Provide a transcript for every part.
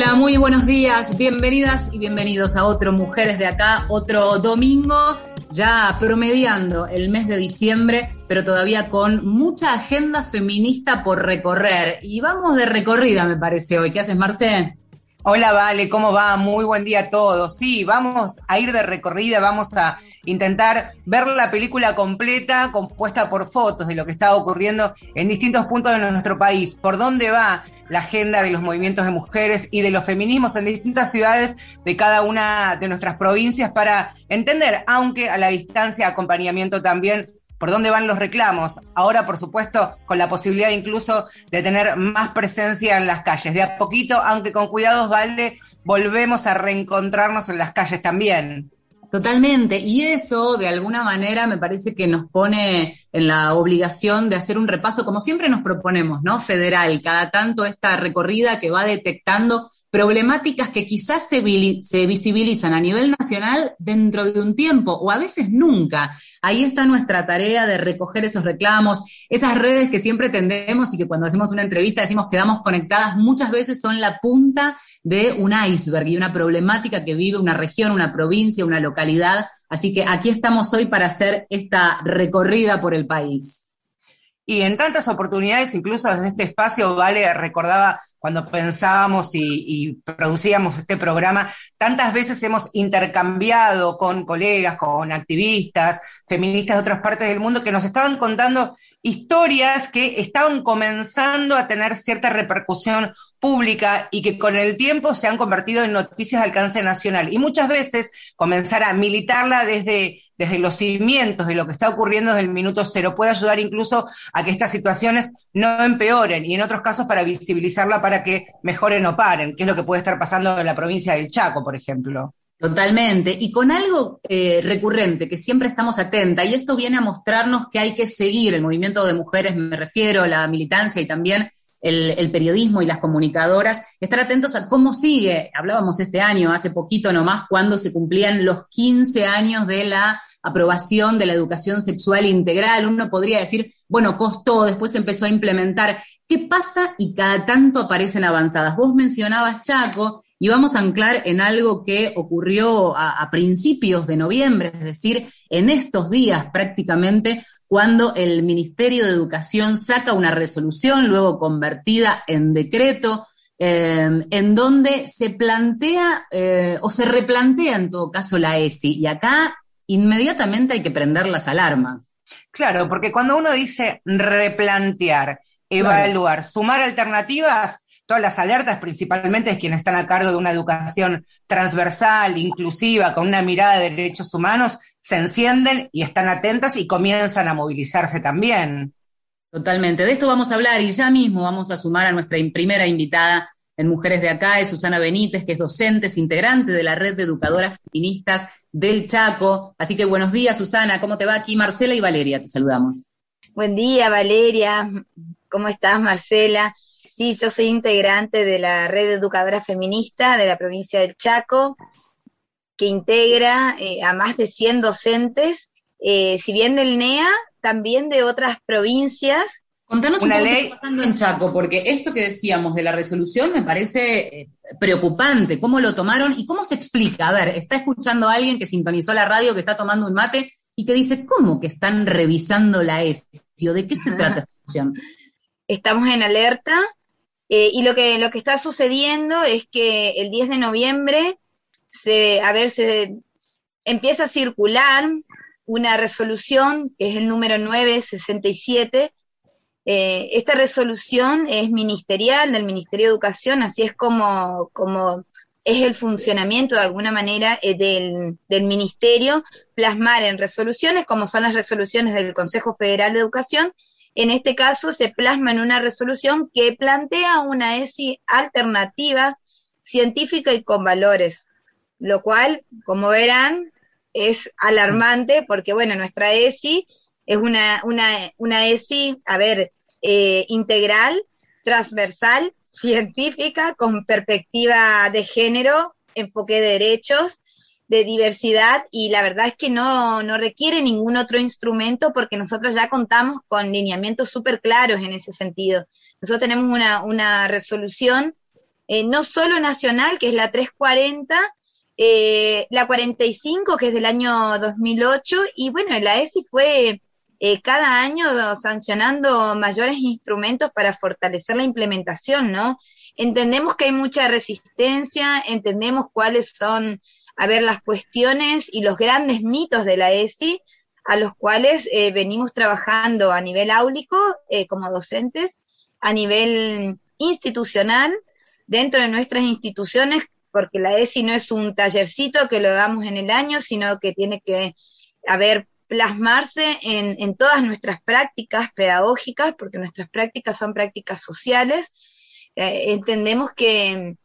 Hola, muy buenos días, bienvenidas y bienvenidos a otro Mujeres de Acá, otro domingo ya promediando el mes de diciembre, pero todavía con mucha agenda feminista por recorrer. Y vamos de recorrida, me parece hoy. ¿Qué haces, Marce? Hola, Vale, ¿cómo va? Muy buen día a todos. Sí, vamos a ir de recorrida, vamos a intentar ver la película completa compuesta por fotos de lo que está ocurriendo en distintos puntos de nuestro país, por dónde va la agenda de los movimientos de mujeres y de los feminismos en distintas ciudades de cada una de nuestras provincias para entender, aunque a la distancia, acompañamiento también por dónde van los reclamos. Ahora, por supuesto, con la posibilidad incluso de tener más presencia en las calles. De a poquito, aunque con cuidados, vale, volvemos a reencontrarnos en las calles también. Totalmente, y eso de alguna manera me parece que nos pone en la obligación de hacer un repaso, como siempre nos proponemos, ¿no? Federal, cada tanto esta recorrida que va detectando problemáticas que quizás se, visibilizan a nivel nacional dentro de un tiempo o a veces nunca. Ahí está nuestra tarea de recoger esos reclamos, esas redes que siempre tendemos y que cuando hacemos una entrevista decimos quedamos conectadas, muchas veces son la punta de un iceberg y una problemática que vive una región, una provincia, una localidad. Así que aquí estamos hoy para hacer esta recorrida por el país. Y en tantas oportunidades, incluso desde este espacio, Vale recordaba cuando pensábamos y, producíamos este programa, tantas veces hemos intercambiado con colegas, con activistas, feministas de otras partes del mundo que nos estaban contando historias que estaban comenzando a tener cierta repercusión pública y que con el tiempo se han convertido en noticias de alcance nacional. Y muchas veces comenzar a militarla desde, desde los cimientos de lo que está ocurriendo desde el minuto cero puede ayudar incluso a que estas situaciones no empeoren y en otros casos para visibilizarla para que mejoren o paren, que es lo que puede estar pasando en la provincia del Chaco, por ejemplo. Totalmente. Y con algo eh, recurrente que siempre estamos atentas, y esto viene a mostrarnos que hay que seguir el movimiento de mujeres, me refiero, la militancia y también el, periodismo y las comunicadoras, estar atentos a cómo sigue. Hablábamos este año, hace poquito nomás, cuando se cumplían los 15 años de la aprobación de la educación sexual integral. Uno podría decir, bueno, costó, después se empezó a implementar. ¿Qué pasa? Y cada tanto aparecen avanzadas. Vos mencionabas Chaco y vamos a anclar en algo que ocurrió a, a principios de noviembre, es decir, en estos días prácticamente cuando el Ministerio de Educación saca una resolución, luego convertida en decreto, em, en donde se plantea eh, o se replantea en todo caso la ESI. Y acá inmediatamente hay que prender las alarmas. Claro, porque cuando uno dice replantear, evaluar, sumar alternativas, todas las alertas, principalmente es quienes están a cargo de una educación transversal, inclusiva, con una mirada de derechos humanos, se encienden y están atentas y comienzan a movilizarse también. Totalmente. De esto vamos a hablar y ya mismo vamos a sumar a nuestra primera invitada en Mujeres de Acá, es Susana Benítez, que es docente, es integrante de la red de educadoras feministas del Chaco. Así que buenos días, Susana, ¿cómo te va? Aquí Marcela y Valeria, te saludamos. Buen día, Valeria. ¿Cómo estás, Marcela? Sí, yo soy integrante de la red de educadoras feministas de la provincia del Chaco que integra eh, a más de 100 docentes, eh, si bien del NEA, también de otras provincias. Contanos un poco qué está pasando en Chaco, porque esto que decíamos de la resolución me parece eh, preocupante. ¿Cómo lo tomaron y cómo se explica? A ver, está escuchando a alguien que sintonizó la radio, que está tomando un mate y que dice, ¿cómo que están revisando la ESI? ¿De qué se trata esta resolución? Estamos en alerta y lo que, lo que está sucediendo es que el 10 de noviembre se, a ver, se empieza a circular una resolución, que es el número 967. Eh, esta resolución es ministerial, del Ministerio de Educación, así es como, como es el funcionamiento de alguna manera eh, del, del, ministerio, plasmar en resoluciones, como son las resoluciones del Consejo Federal de Educación. En este caso se plasma en una resolución que plantea una ESI alternativa, científica y con valores lo cual, como verán, es alarmante porque, bueno, nuestra ESI es una, una, ESI, a ver, eh, integral, transversal, científica, con perspectiva de género, enfoque de derechos, de diversidad, y la verdad es que no, no requiere ningún otro instrumento porque nosotros ya contamos con lineamientos súper claros en ese sentido. Nosotros tenemos una, una resolución eh, no solo nacional, que es la 340, eh, la 45, que es del año 2008, y bueno, la ESI fue eh, cada año sancionando mayores instrumentos para fortalecer la implementación, ¿no? Entendemos que hay mucha resistencia, entendemos cuáles son, a ver, las cuestiones y los grandes mitos de la ESI, a los cuales venimos trabajando a nivel áulico como docentes, a nivel institucional, dentro de nuestras instituciones, porque la ESI no es un tallercito que lo damos en el año, sino que tiene que haber plasmarse en, todas nuestras prácticas pedagógicas, porque nuestras prácticas son prácticas sociales. Eh, entendemos que,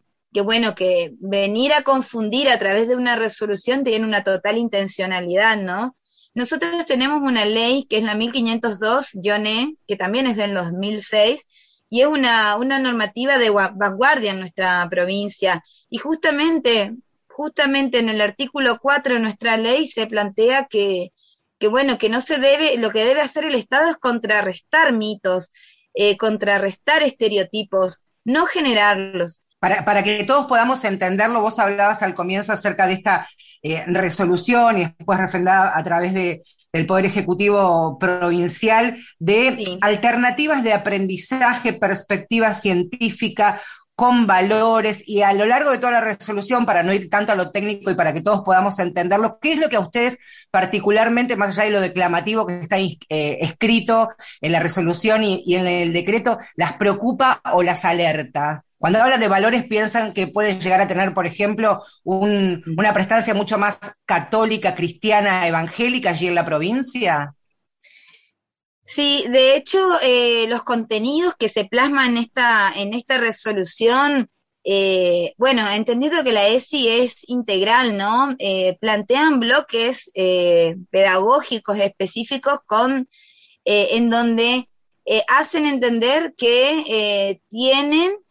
bueno, que venir a confundir a través de una resolución tiene una total intencionalidad, ¿no? Nosotros tenemos una ley que es la 1502-E, que también es del 2006, y es una, una normativa de vanguardia en nuestra provincia. Y justamente, justamente en el artículo 4 de nuestra ley se plantea que, que, bueno, que no se debe, lo que debe hacer el Estado es contrarrestar mitos, eh, contrarrestar estereotipos, no generarlos. Para, para que todos podamos entenderlo, vos hablabas al comienzo acerca de esta eh, resolución y después refrendada a través de, del Poder Ejecutivo Provincial de alternativas de aprendizaje, perspectiva científica, con valores y a lo largo de toda la resolución, para no ir tanto a lo técnico y para que todos podamos entenderlo, ¿qué es lo que a ustedes particularmente, más allá de lo declamativo que está eh, escrito en la resolución y, y, en el decreto, las preocupa o las alerta? Cuando hablan de valores, piensan que pueden llegar a tener, por ejemplo, una prestancia mucho más católica, cristiana, evangélica allí en la provincia. Sí, de hecho, eh, los contenidos que se plasman en esta, en esta resolución, eh, bueno, entendido que la ESI es integral, ¿no? Eh, plantean bloques pedagógicos específicos con, en donde hacen entender que tienen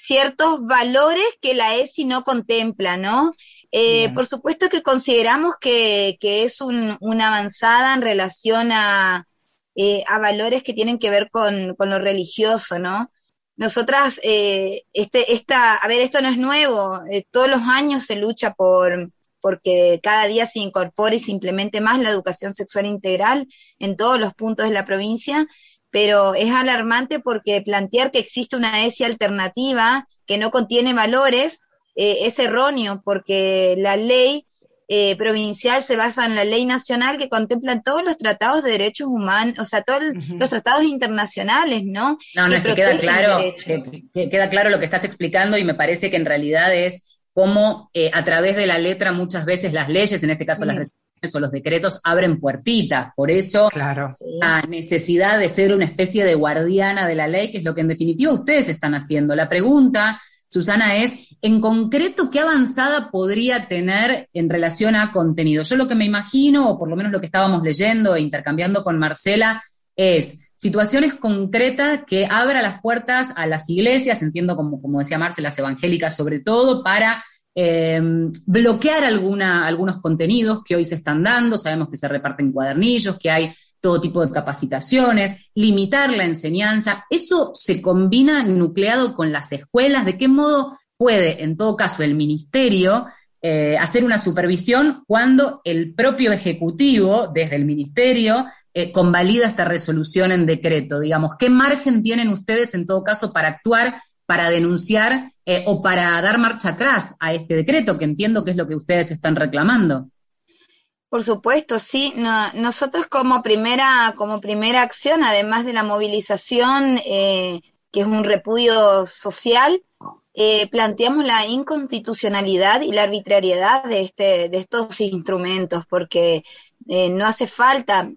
ciertos valores que la ESI no contempla, ¿no? Eh, por supuesto que consideramos que, es una avanzada en relación a, eh, a, valores que tienen que ver con, lo religioso, ¿no? Nosotras, eh, este, esta, a ver, esto no es nuevo, todos los años se lucha por porque cada día se incorpore y se implemente más la educación sexual integral en todos los puntos de la provincia, pero es alarmante porque plantear que existe una ESI alternativa que no contiene valores eh, es erróneo, porque la ley eh, provincial se basa en la ley nacional que contempla todos los tratados de derechos humanos, o sea, todos los tratados internacionales, ¿no? No, no, es que queda claro, que, queda claro lo que estás explicando y me parece que en realidad es como eh, a través de la letra muchas veces las leyes, en este caso las resoluciones, o los decretos abren puertitas. Por eso la necesidad de ser una especie de guardiana de la ley, que es lo que en definitiva ustedes están haciendo. La pregunta, Susana, es, en concreto, ¿qué avanzada podría tener en relación a contenido? Yo lo que me imagino, o por lo menos lo que estábamos leyendo e intercambiando con Marcela, es situaciones concretas que abra las puertas a las iglesias, entiendo como, como decía Marcela, las evangélicas sobre todo, para eh, bloquear algunos contenidos que hoy se están dando, sabemos que se reparten cuadernillos, que hay todo tipo de capacitaciones, limitar la enseñanza, eso se combina nucleado con las escuelas, ¿de qué modo puede, en todo caso, el ministerio eh, hacer una supervisión cuando el propio Ejecutivo, desde el ministerio, eh, convalida esta resolución en decreto? Digamos, ¿qué margen tienen ustedes, en todo caso, para actuar para denunciar eh, o para dar marcha atrás a este decreto, que entiendo que es lo que ustedes están reclamando. Por supuesto, sí. nosotros como primera, como primera acción, además de la movilización, eh, que es un repudio social, eh, planteamos la inconstitucionalidad y la arbitrariedad de, este, de estos instrumentos, porque no hace falta,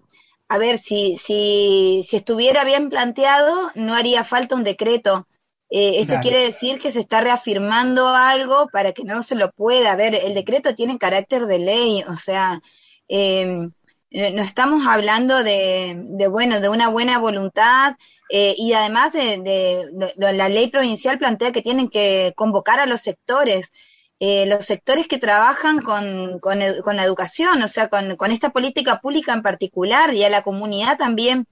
a ver, si, si, si estuviera bien planteado, no haría falta un decreto eh, esto quiere decir que se está reafirmando algo para que no se lo pueda. ver, el decreto tiene carácter de ley, o sea, em, no estamos hablando de, bueno, de una buena voluntad eh, y además de, la ley provincial plantea que tienen que convocar a los sectores. Eh, los sectores que trabajan con, con, la educación, o sea, con, con, esta política pública en particular y a la comunidad también.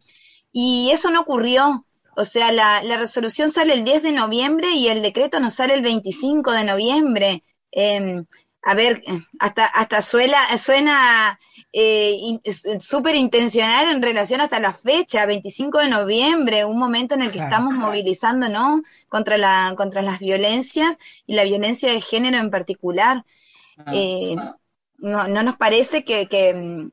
Y eso no ocurrió. O sea, la, la, resolución sale el 10 de noviembre y el decreto nos sale el 25 de noviembre. Eh, a ver, hasta, hasta suena, suena eh, súper intencional en relación hasta la fecha, 25 de noviembre, un momento en el que estamos movilizando, ¿no? Contra, la, contra las violencias y la violencia de género en particular. Ah. Eh, no, no nos parece que, que,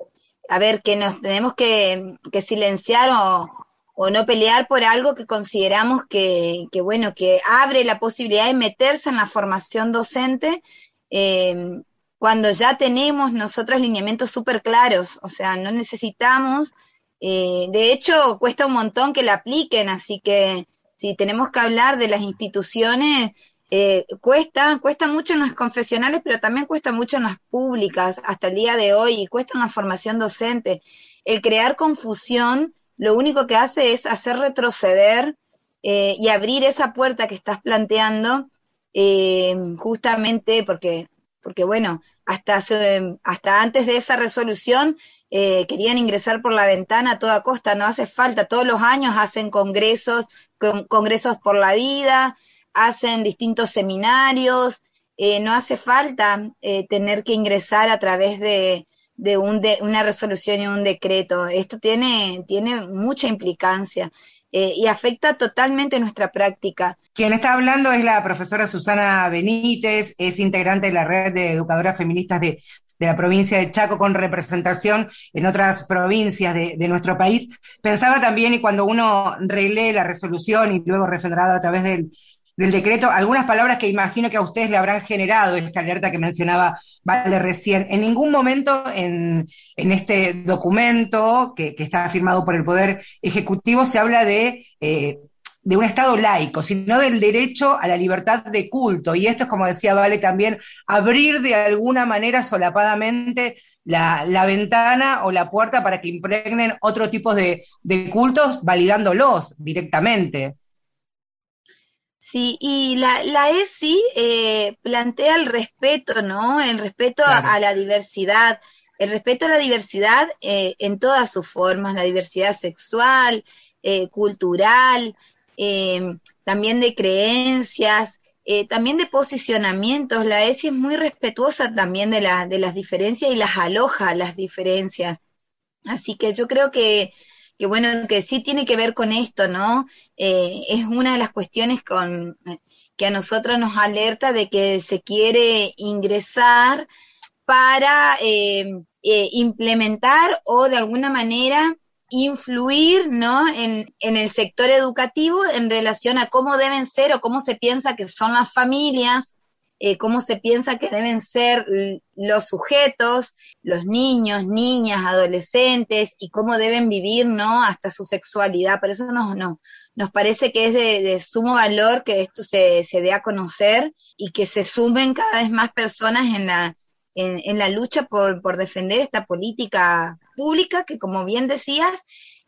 a ver, que nos tenemos que, que silenciar o, o no pelear por algo que consideramos que, bueno, que abre la posibilidad de meterse en la formación docente eh, cuando ya tenemos nosotros lineamientos súper claros, o sea, no necesitamos, eh, de hecho, cuesta un montón que la apliquen, así que si tenemos que hablar de las instituciones, eh, cuesta, cuesta mucho en las confesionales, pero también cuesta mucho en las públicas hasta el día de hoy, y cuesta en la formación docente. El crear confusión lo único que hace es hacer retroceder eh, y abrir esa puerta que estás planteando eh, justamente porque, porque bueno, hasta, hasta antes de esa resolución eh, querían ingresar por la ventana a toda costa, no hace falta, todos los años hacen congresos, congresos por la vida, hacen distintos seminarios, no hace falta tener que ingresar a través de, de, un de, una resolución y un decreto. Esto tiene, tiene mucha implicancia. Eh, y afecta totalmente nuestra práctica. Quien está hablando es la profesora Susana Benítez, es integrante de la red de educadoras feministas de, la provincia de Chaco con representación en otras provincias de, nuestro país. Pensaba también, y cuando uno relee la resolución y luego refrendará a través del, del decreto, algunas palabras que imagino que a ustedes le habrán generado esta alerta que mencionaba Vale recién. En ningún momento en, este documento que, está firmado por el Poder Ejecutivo se habla de, eh, de un Estado laico, sino del derecho a la libertad de culto. Y esto es, como decía Vale, también abrir de alguna manera solapadamente la, ventana o la puerta para que impregnen otro tipo de, de cultos, validándolos directamente. Sí, y la, la ESI eh, plantea el respeto, ¿no? El respeto a, la diversidad, el respeto a la diversidad eh, en todas sus formas, la diversidad sexual, eh, cultural, también de creencias, también de posicionamientos. La ESI es muy respetuosa también de, la, de las diferencias y las aloja las diferencias. Así que yo creo que que bueno, que sí tiene que ver con esto, ¿no? Eh, es una de las cuestiones con, que a nosotros nos alerta de que se quiere ingresar para eh, eh, implementar o de alguna manera influir ¿no? En, en, el sector educativo en relación a cómo deben ser o cómo se piensa que son las familias eh, cómo se piensa que deben ser los sujetos, los niños, niñas, adolescentes y cómo deben vivir, ¿no? Hasta su sexualidad. Por eso nos, no, nos parece que es de, sumo valor que esto se, se dé a conocer y que se sumen cada vez más personas en la, en, la lucha por, por, defender esta política pública que, como bien decías,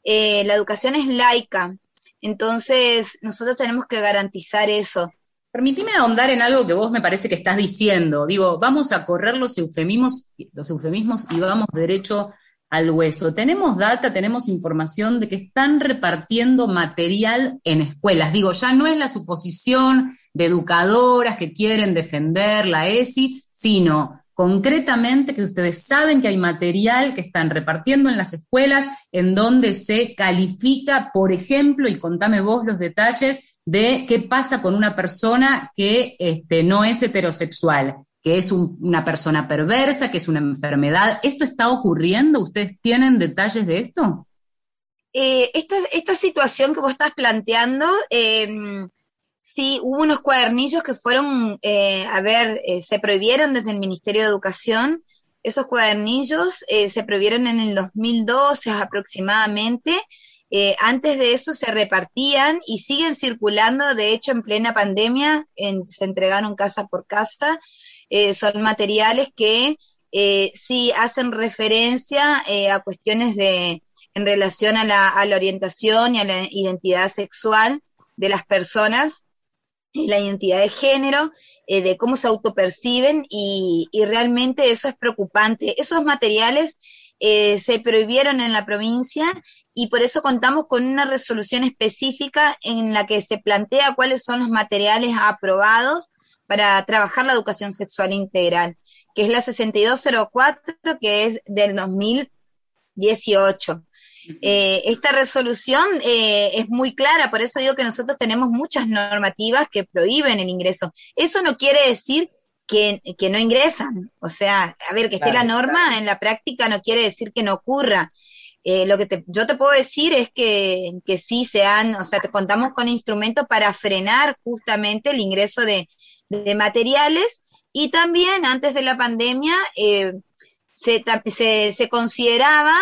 eh, la educación es laica. Entonces, nosotros tenemos que garantizar eso. Permitime ahondar en algo que vos me parece que estás diciendo. Digo, vamos a correr los eufemismos, los eufemismos y vamos derecho al hueso. Tenemos data, tenemos información de que están repartiendo material en escuelas. Digo, ya no es la suposición de educadoras que quieren defender la ESI, sino concretamente que ustedes saben que hay material que están repartiendo en las escuelas en donde se califica, por ejemplo, y contame vos los detalles, de qué pasa con una persona que este, no es heterosexual, que es una persona perversa, que es una enfermedad. ¿Esto está ocurriendo? ¿Ustedes tienen detalles de esto? Eh, esta, situación que vos estás planteando, em, sí, hubo unos cuadernillos que fueron, eh, a ver, eh, se prohibieron desde el Ministerio de Educación. Esos cuadernillos se prohibieron en el 2012 aproximadamente eh, antes de eso se repartían y siguen circulando, de hecho en plena pandemia se entregaron casa por casa. Eh, son materiales que eh, sí hacen referencia a cuestiones de en relación a la, a la, orientación y a la identidad sexual de las personas, la identidad de género, de cómo se autoperciben y realmente eso es preocupante. Esos materiales eh, se prohibieron en la provincia y por eso contamos con una resolución específica en la que se plantea cuáles son los materiales aprobados para trabajar la educación sexual integral, que es la 6204, que es del 2018. Eh, esta resolución eh, es muy clara, por eso digo que nosotros tenemos muchas normativas que prohíben el ingreso. Eso no quiere decir que, no ingresan, o sea, a ver, que esté la norma en la práctica no quiere decir que no ocurra. Eh, lo que yo te puedo decir es que, que sí se han, o sea, te contamos con instrumentos para frenar justamente el ingreso de, materiales y también antes de la pandemia se, se, se, consideraba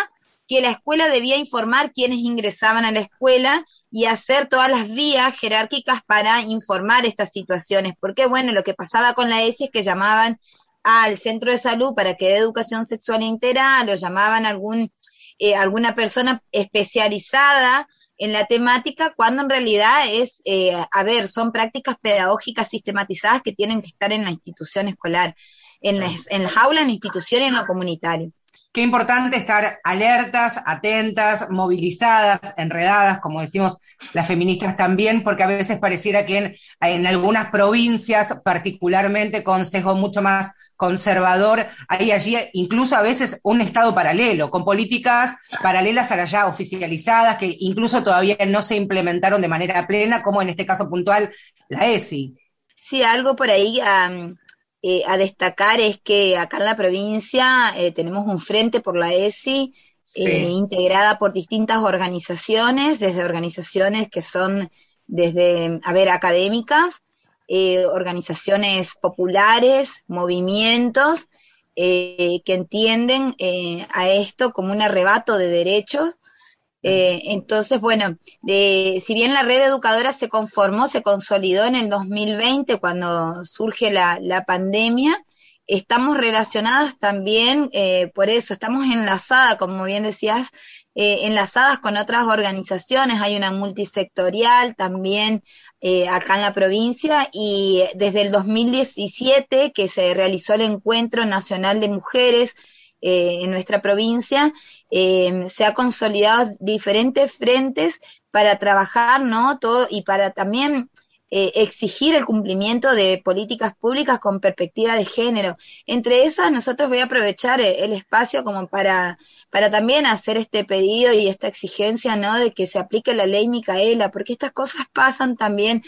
que la escuela debía informar quiénes ingresaban a la escuela y hacer todas las vías jerárquicas para informar estas situaciones. Porque, bueno, lo que pasaba con la ESI es que llamaban al centro de salud para que dé educación sexual integral o llamaban a algún, eh, alguna persona especializada en la temática, cuando en realidad es, eh, a ver, son prácticas pedagógicas sistematizadas que tienen que estar en la institución escolar, en las, en las aulas, en la institución y en lo comunitario. Qué importante estar alertas, atentas, movilizadas, enredadas, como decimos las feministas también, porque a veces pareciera que en, algunas provincias, particularmente con sesgo mucho más conservador, hay allí incluso a veces un Estado paralelo, con políticas paralelas a las ya oficializadas, que incluso todavía no se implementaron de manera plena, como en este caso puntual la ESI. Sí, algo por ahí eh, a destacar es que acá en la provincia eh, tenemos un frente por la ESI eh, integrada por distintas organizaciones, desde organizaciones que son desde, a ver, académicas, organizaciones populares, movimientos, que entienden a esto como un arrebato de derechos eh, entonces, bueno, si bien la red educadora se conformó, se consolidó en el 2020 cuando surge la, pandemia, estamos relacionadas también, eh, por eso, estamos enlazadas, como bien decías, eh, enlazadas con otras organizaciones, hay una multisectorial también acá en la provincia y desde el 2017 que se realizó el Encuentro Nacional de Mujeres, eh, en nuestra provincia, eh, se ha consolidado diferentes frentes para trabajar, ¿no? Todo, y para también eh, exigir el cumplimiento de políticas públicas con perspectiva de género. Entre esas, nosotros voy a aprovechar el espacio como para, para también hacer este pedido y esta exigencia, ¿no? De que se aplique la ley Micaela, porque estas cosas pasan también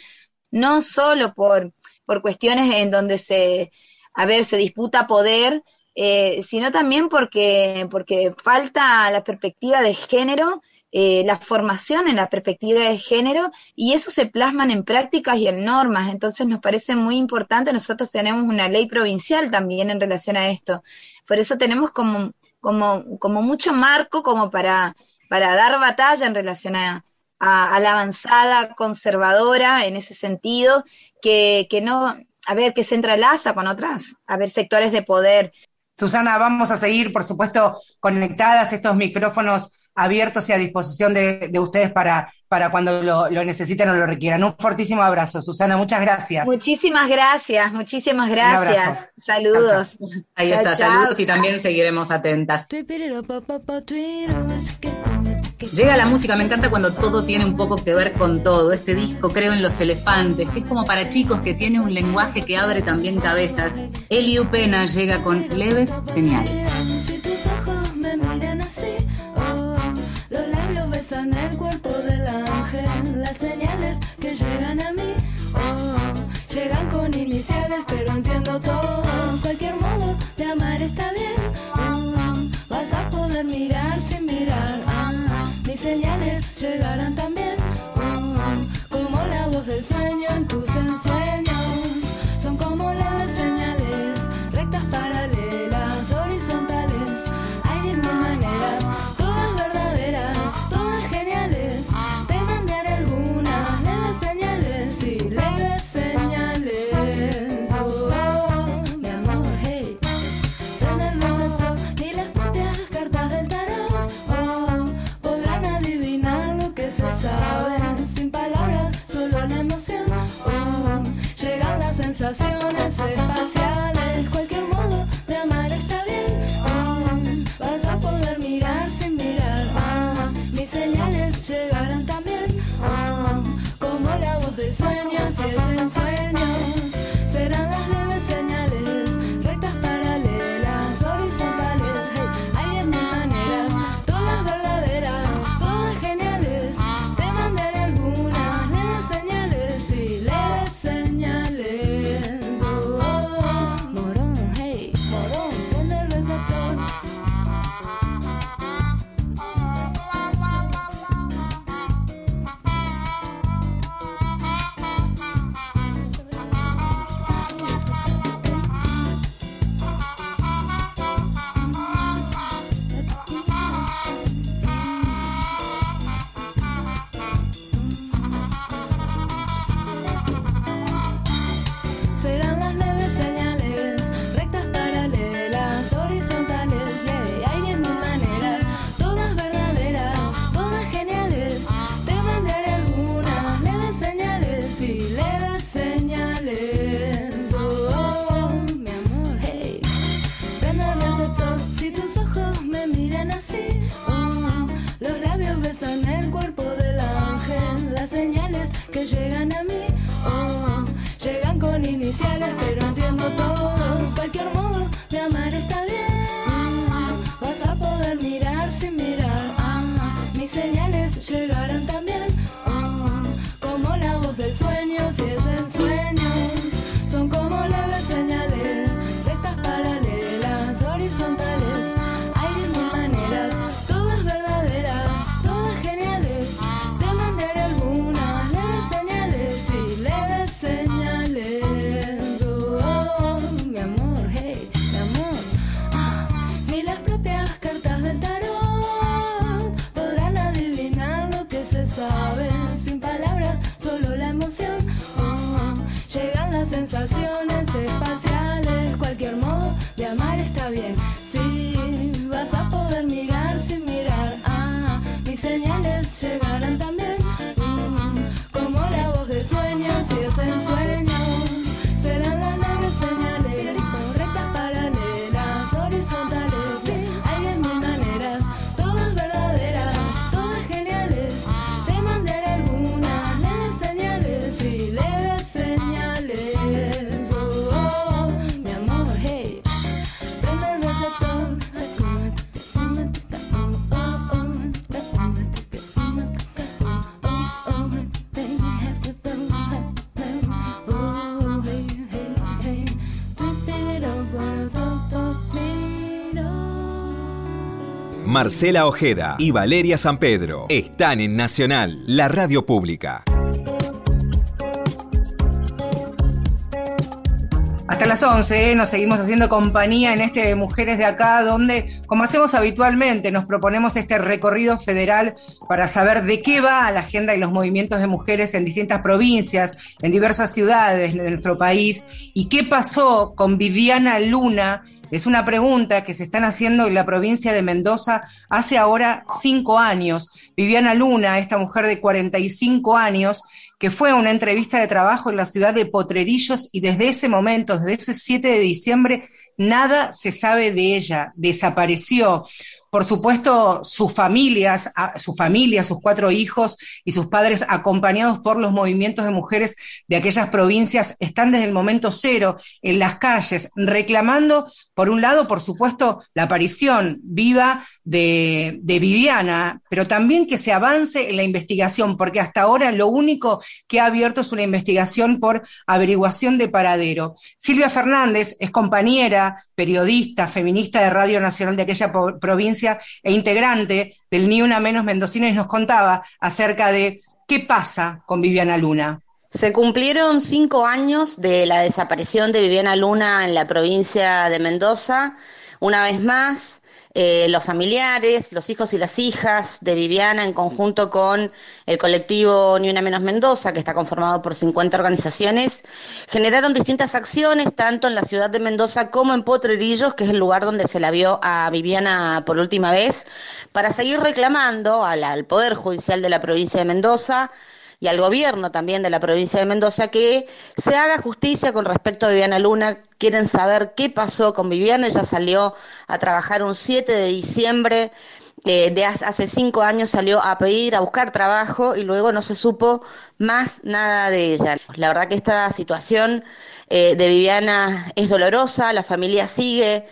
no solo por, por cuestiones en donde se, a ver, se disputa poder, eh, sino también porque, porque falta la perspectiva de género, eh, la formación en la perspectiva de género, y eso se plasman en prácticas y en normas. Entonces nos parece muy importante, nosotros tenemos una ley provincial también en relación a esto. Por eso tenemos como, como, como mucho marco como para, para dar batalla en relación a, a, la avanzada conservadora en ese sentido, que, que no, a ver, que se entrelaza con otras, a ver, sectores de poder. Susana, vamos a seguir, por supuesto, conectadas, estos micrófonos abiertos y a disposición de, ustedes para, para cuando lo, necesiten o lo requieran. Un fortísimo abrazo, Susana, muchas gracias. Muchísimas gracias, muchísimas gracias. Saludos. Ahí está, saludos y también seguiremos atentas. Llega la música, me encanta cuando todo tiene un poco que ver con todo. Este disco, creo en los elefantes, que es como para chicos que tiene un lenguaje que abre también cabezas. Eliu Pena llega con leves señales. Si tus ojos me llegan a mí, oh, llegan con iniciales, pero entiendo todo. Cualquier modo de amar está bien, oh, vas a poder mirar sin mirar señales llegarán también, uh, como la voz del sueño Marcela Ojeda y Valeria San Pedro están en Nacional, la radio pública. Hasta las 11 ¿eh? nos seguimos haciendo compañía en este Mujeres de Acá, donde, como hacemos habitualmente, nos proponemos este recorrido federal para saber de qué va la agenda y los movimientos de mujeres en distintas provincias, en diversas ciudades de nuestro país, y qué pasó con Viviana Luna. Es una pregunta que se están haciendo en la provincia de Mendoza hace ahora cinco años. Viviana Luna, esta mujer de 45 años, que fue a una entrevista de trabajo en la ciudad de Potrerillos y desde ese momento, desde ese 7 de diciembre, nada se sabe de ella, desapareció. Por supuesto, sus familias, su familia, sus cuatro hijos y sus padres, acompañados por los movimientos de mujeres de aquellas provincias, están desde el momento cero en las calles, reclamando, por un lado, por supuesto, la aparición viva de, Viviana, pero también que se avance en la investigación, porque hasta ahora lo único que ha abierto es una investigación por averiguación de paradero. Silvia Fernández es compañera, periodista, feminista de Radio Nacional de aquella provincia e integrante del Ni Una Menos Mendocina y nos contaba acerca de qué pasa con Viviana Luna. Se cumplieron cinco años de la desaparición de Viviana Luna en la provincia de Mendoza. Una vez más, eh, los familiares, los hijos y las hijas de Viviana, en conjunto con el colectivo Ni Una Menos Mendoza, que está conformado por 50 organizaciones, generaron distintas acciones, tanto en la ciudad de Mendoza como en Potrerillos, que es el lugar donde se la vio a Viviana por última vez, para seguir reclamando al, al Poder Judicial de la provincia de Mendoza y al gobierno también de la provincia de Mendoza que se haga justicia con respecto a Viviana Luna. Quieren saber qué pasó con Viviana. Ella salió a trabajar un 7 de diciembre. Eh, de hace cinco años salió a pedir, a buscar trabajo y luego no se supo más nada de ella. La verdad que esta situación eh, de Viviana es dolorosa, la familia sigue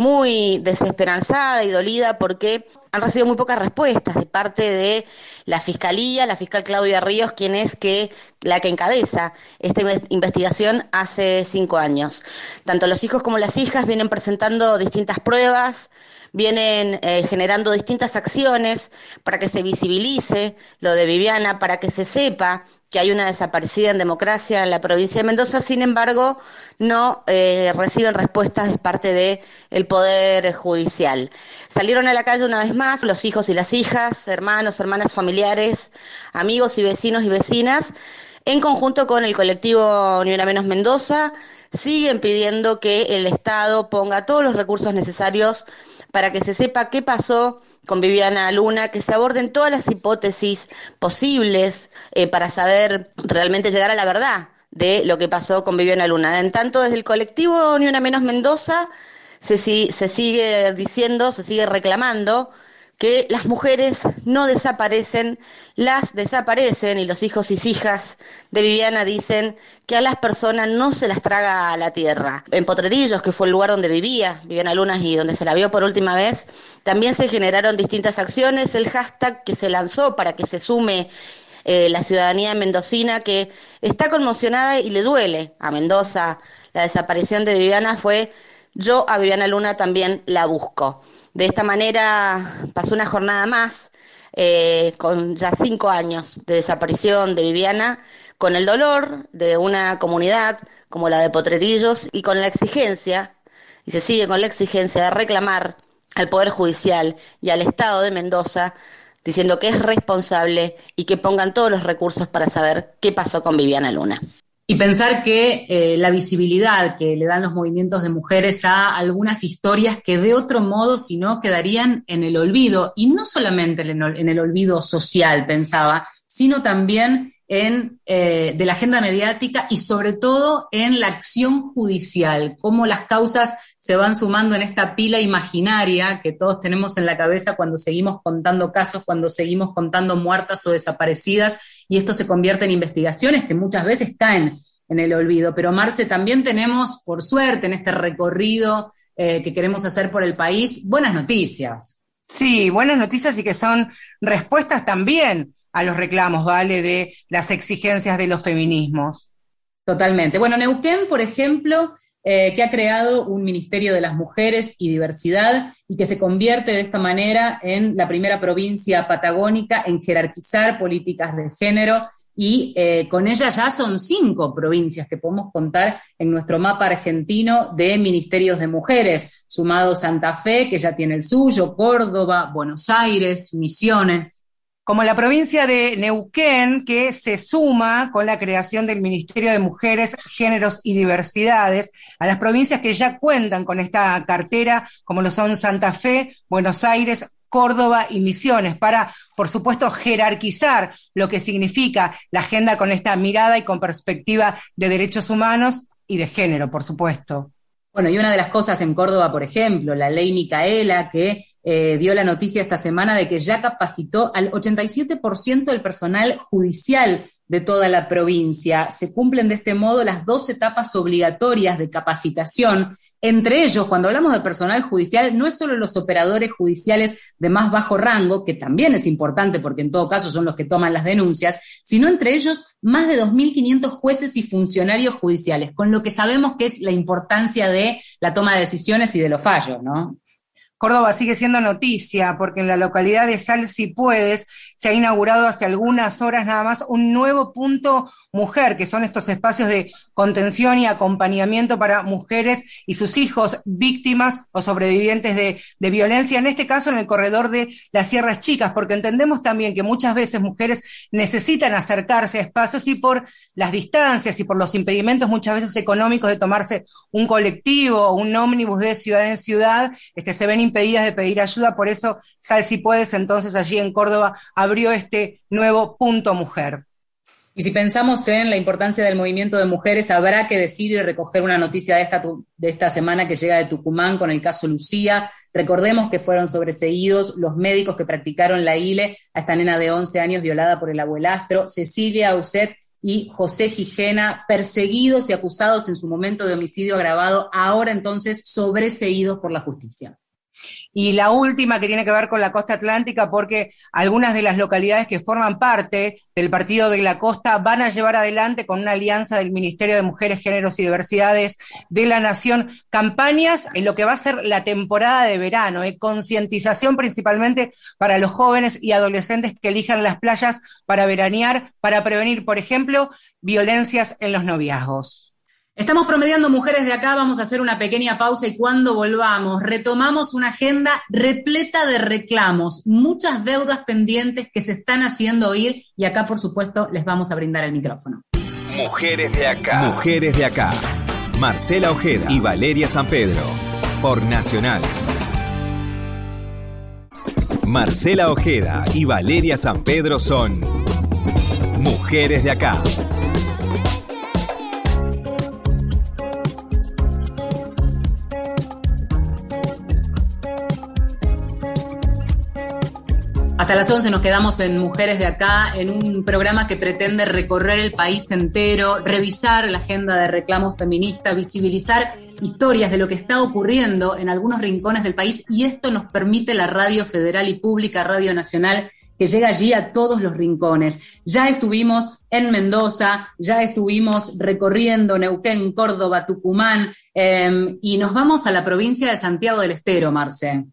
muy desesperanzada y dolida porque han recibido muy pocas respuestas de parte de la fiscalía, la fiscal Claudia Ríos, quien es que la que encabeza esta investigación hace cinco años. Tanto los hijos como las hijas vienen presentando distintas pruebas, vienen eh, generando distintas acciones para que se visibilice lo de Viviana, para que se sepa que hay una desaparecida en democracia en la provincia de Mendoza, sin embargo, no eh, reciben respuestas de parte del el Poder Judicial. Salieron a la calle una vez más los hijos y las hijas, hermanos, hermanas, familiares, amigos y vecinos y vecinas, en conjunto con el colectivo Ni Una Menos Mendoza, siguen pidiendo que el Estado ponga todos los recursos necesarios para que se sepa qué pasó con Viviana Luna, que se aborden todas las hipótesis posibles eh, para saber realmente llegar a la verdad de lo que pasó con Viviana Luna. En tanto, desde el colectivo Ni Una Menos Mendoza se, se sigue diciendo, se sigue reclamando que las mujeres no desaparecen, las desaparecen y los hijos y hijas de Viviana dicen que a las personas no se las traga a la tierra. En Potrerillos, que fue el lugar donde vivía Viviana Lunas y donde se la vio por última vez, también se generaron distintas acciones, el hashtag que se lanzó para que se sume eh, la ciudadanía mendocina que está conmocionada y le duele a Mendoza la desaparición de Viviana fue yo a Viviana Luna también la busco. De esta manera pasó una jornada más, eh, con ya cinco años de desaparición de Viviana, con el dolor de una comunidad como la de Potrerillos y con la exigencia, y se sigue con la exigencia de reclamar al Poder Judicial y al Estado de Mendoza diciendo que es responsable y que pongan todos los recursos para saber qué pasó con Viviana Luna. Y pensar que eh, la visibilidad que le dan los movimientos de mujeres a algunas historias que de otro modo, si no, quedarían en el olvido. Y no solamente en el, olvido social, pensaba, sino también en, eh, de la agenda mediática y sobre todo en la acción judicial, cómo las causas se van sumando en esta pila imaginaria que todos tenemos en la cabeza cuando seguimos contando casos, cuando seguimos contando muertas o desaparecidas, y esto se convierte en investigaciones que muchas veces caen en el olvido. Pero Marce, también tenemos, por suerte, en este recorrido eh, que queremos hacer por el país, buenas noticias. Sí, buenas noticias y que son respuestas también a los reclamos, ¿vale? De las exigencias de los feminismos. Totalmente. Bueno, Neuquén, por ejemplo, eh, que ha creado un Ministerio de las Mujeres y Diversidad y que se convierte de esta manera en la primera provincia patagónica en jerarquizar políticas de género. Y eh, con ella ya son cinco provincias que podemos contar en nuestro mapa argentino de ministerios de mujeres, sumado Santa Fe, que ya tiene el suyo, Córdoba, Buenos Aires, Misiones como la provincia de Neuquén, que se suma con la creación del Ministerio de Mujeres, Géneros y Diversidades a las provincias que ya cuentan con esta cartera, como lo son Santa Fe, Buenos Aires, Córdoba y Misiones, para, por supuesto, jerarquizar lo que significa la agenda con esta mirada y con perspectiva de derechos humanos y de género, por supuesto. Bueno, y una de las cosas en Córdoba, por ejemplo, la ley Micaela, que eh, dio la noticia esta semana de que ya capacitó al 87% del personal judicial de toda la provincia. Se cumplen de este modo las dos etapas obligatorias de capacitación. Entre ellos, cuando hablamos de personal judicial, no es solo los operadores judiciales de más bajo rango, que también es importante porque en todo caso son los que toman las denuncias, sino entre ellos más de 2.500 jueces y funcionarios judiciales, con lo que sabemos que es la importancia de la toma de decisiones y de los fallos, ¿no? Córdoba sigue siendo noticia porque en la localidad de Sal Si Puedes se ha inaugurado hace algunas horas nada más un nuevo punto mujer, que son estos espacios de contención y acompañamiento para mujeres y sus hijos víctimas o sobrevivientes de, violencia, en este caso en el corredor de las Sierras Chicas, porque entendemos también que muchas veces mujeres necesitan acercarse a espacios y por las distancias y por los impedimentos muchas veces económicos de tomarse un colectivo o un ómnibus de ciudad en ciudad, este, se ven impedidas de pedir ayuda, por eso Sal si puedes entonces allí en Córdoba abrió este nuevo punto mujer. Y si pensamos en la importancia del movimiento de mujeres, habrá que decir y recoger una noticia de esta, de esta semana que llega de Tucumán con el caso Lucía. Recordemos que fueron sobreseídos los médicos que practicaron la ILE a esta nena de 11 años violada por el abuelastro, Cecilia Auset y José Gijena, perseguidos y acusados en su momento de homicidio agravado, ahora entonces sobreseídos por la justicia. Y la última que tiene que ver con la costa atlántica, porque algunas de las localidades que forman parte del Partido de la Costa van a llevar adelante con una alianza del Ministerio de Mujeres, Géneros y Diversidades de la Nación campañas en lo que va a ser la temporada de verano, eh, concientización principalmente para los jóvenes y adolescentes que elijan las playas para veranear, para prevenir, por ejemplo, violencias en los noviazgos. Estamos promediando mujeres de acá, vamos a hacer una pequeña pausa y cuando volvamos retomamos una agenda repleta de reclamos, muchas deudas pendientes que se están haciendo oír y acá por supuesto les vamos a brindar el micrófono. Mujeres de acá. Mujeres de acá. Marcela Ojeda y Valeria San Pedro por Nacional. Marcela Ojeda y Valeria San Pedro son Mujeres de acá. Hasta las 11 nos quedamos en Mujeres de Acá, en un programa que pretende recorrer el país entero, revisar la agenda de reclamos feministas, visibilizar historias de lo que está ocurriendo en algunos rincones del país y esto nos permite la radio federal y pública, Radio Nacional, que llega allí a todos los rincones. Ya estuvimos en Mendoza, ya estuvimos recorriendo Neuquén, Córdoba, Tucumán em, y nos vamos a la provincia de Santiago del Estero, Marce.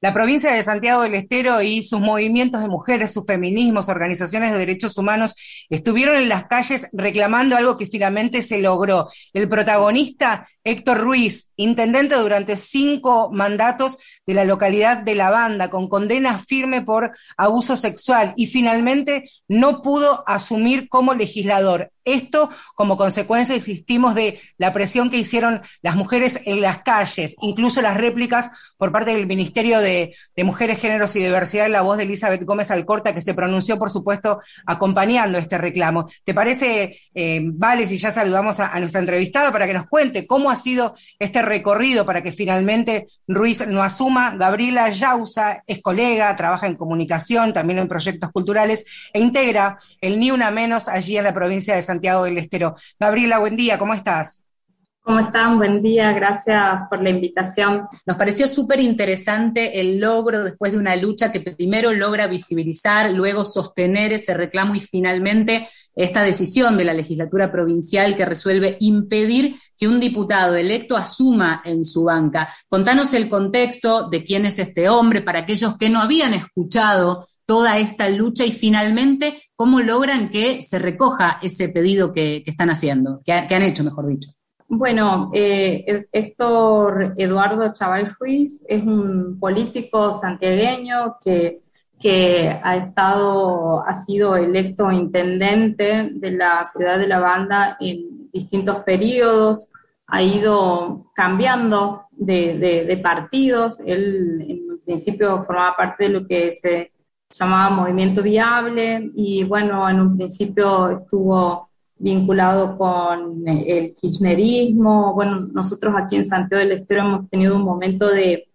La provincia de Santiago del Estero y sus movimientos de mujeres, sus feminismos, organizaciones de derechos humanos estuvieron en las calles reclamando algo que finalmente se logró. El protagonista Héctor Ruiz, intendente durante cinco mandatos de la localidad de La Banda, con condena firme por abuso sexual y finalmente no pudo asumir como legislador. Esto como consecuencia, insistimos, de la presión que hicieron las mujeres en las calles, incluso las réplicas por parte del Ministerio de, Mujeres, Géneros y Diversidad, en la voz de Elizabeth Gómez Alcorta, que se pronunció, por supuesto, acompañando este reclamo. ¿Te parece, eh, Vale, si ya saludamos a, a nuestra entrevistada para que nos cuente cómo ha sido este recorrido para que finalmente Ruiz no asuma? Gabriela Yausa es colega, trabaja en comunicación, también en proyectos culturales e integra el Ni Una Menos allí en la provincia de Santiago del Estero. Gabriela, buen día, ¿cómo estás? ¿Cómo están? Buen día, gracias por la invitación. Nos pareció súper interesante el logro después de una lucha que primero logra visibilizar, luego sostener ese reclamo y finalmente esta decisión de la legislatura provincial que resuelve impedir que un diputado electo asuma en su banca. Contanos el contexto de quién es este hombre para aquellos que no habían escuchado toda esta lucha y finalmente cómo logran que se recoja ese pedido que, están haciendo, que, han hecho, mejor dicho. Bueno, eh, Héctor Eduardo Chaval Ruiz es un político santiagueño que, que ha estado, ha sido electo intendente de la ciudad de La Banda en distintos periodos, ha ido cambiando de, de partidos, él en principio formaba parte de lo que se llamaba Movimiento Viable y bueno, en un principio estuvo vinculado con el kirchnerismo. Bueno, nosotros aquí en Santiago del Estero hemos tenido un momento de,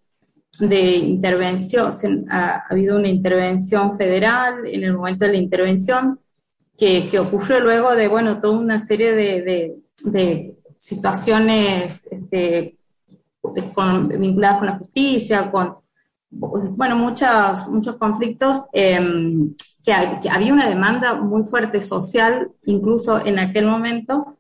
de intervención, ha, habido una intervención federal en el momento de la intervención que, que ocurrió luego de, bueno, toda una serie de, de, de situaciones este, vinculadas con la justicia, con bueno, muchos, muchos conflictos, em, que, había una demanda muy fuerte social, incluso en aquel momento,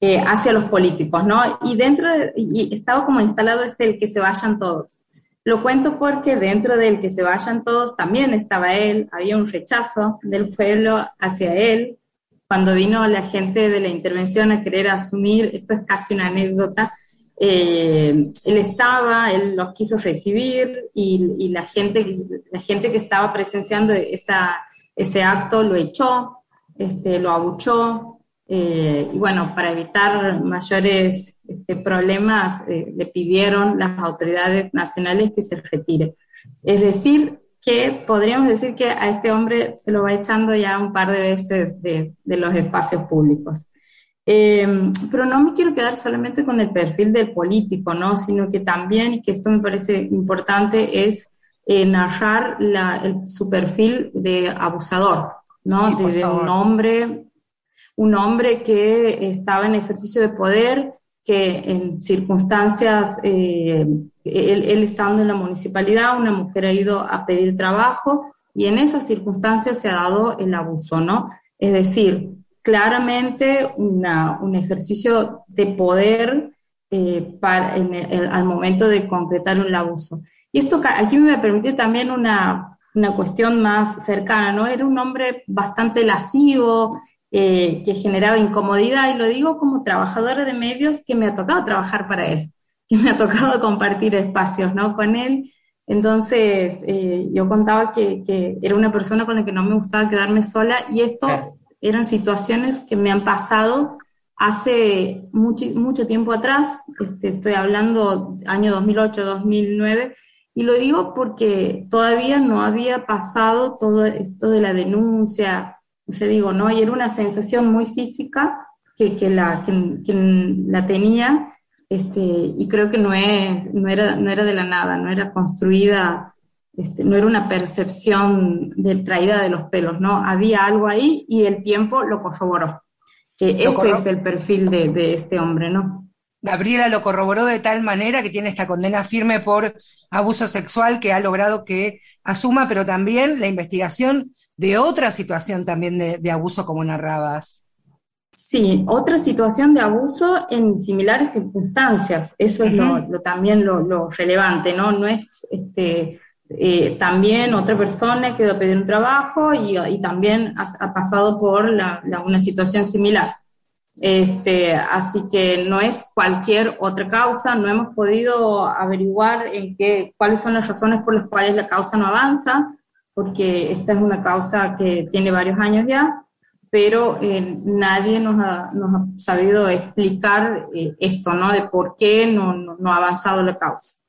eh, hacia los políticos, ¿no? Y dentro, y estaba como instalado este el que se vayan todos. Lo cuento porque dentro del que se vayan todos también estaba él, había un rechazo del pueblo hacia él. Cuando vino la gente de la intervención a querer asumir, esto es casi una anécdota, eh, él estaba, él los quiso recibir y, la, gente, la gente que estaba presenciando ese acto lo echó, este, lo abuchó, eh, y bueno, para evitar mayores este, problemas, eh, le pidieron las autoridades nacionales que se retire. Es decir, que podríamos decir que a este hombre se lo va echando ya un par de veces de, de los espacios públicos. Em, pero no me quiero quedar solamente con el perfil del político, ¿no? Sino que también, y que esto me parece importante, es eh, narrar su perfil de abusador, ¿no? de, un hombre, un hombre que estaba en ejercicio de poder, que en circunstancias, eh, él, estando en la municipalidad, una mujer ha ido a pedir trabajo y en esas circunstancias se ha dado el abuso, ¿no? Es decir, claramente un ejercicio de poder eh, para, al momento de concretar un abuso. Y esto aquí me permite también una, una, cuestión más cercana, ¿no? Era un hombre bastante lascivo, eh, que generaba incomodidad, y lo digo como trabajadora de medios que me ha tocado trabajar para él, que me ha tocado compartir espacios, ¿no? Con él. Entonces, eh, yo contaba que, que, era una persona con la que no me gustaba quedarme sola, y esto eran situaciones que me han pasado hace mucho, mucho tiempo atrás, este, estoy hablando año 2008, 2009, y lo digo porque todavía no había pasado todo esto de la denuncia, o sea, digo, ¿no? Y era una sensación muy física que, que la, que, la tenía, este, y creo que no, es, no, era, no era de la nada, no era construida este, no era una percepción de traída de los pelos, ¿no? Había algo ahí y el tiempo lo corroboró. ese es el perfil de, este hombre, ¿no? Gabriela lo corroboró de tal manera que tiene esta condena firme por abuso sexual que ha logrado que asuma, pero también la investigación de otra situación también de, abuso como narrabas. Sí, otra situación de abuso en similares circunstancias. Eso es lo, también lo, lo, relevante, ¿no? No es este, eh, también otra persona que va a pedir un trabajo y, también ha, pasado por una situación similar. Este, así que no es cualquier otra causa, no hemos podido averiguar en qué, cuáles son las razones por las cuales la causa no avanza, porque esta es una causa que tiene varios años ya, pero eh, nadie nos ha, sabido explicar eh, esto, ¿no? De por qué no, no, no ha avanzado la causa.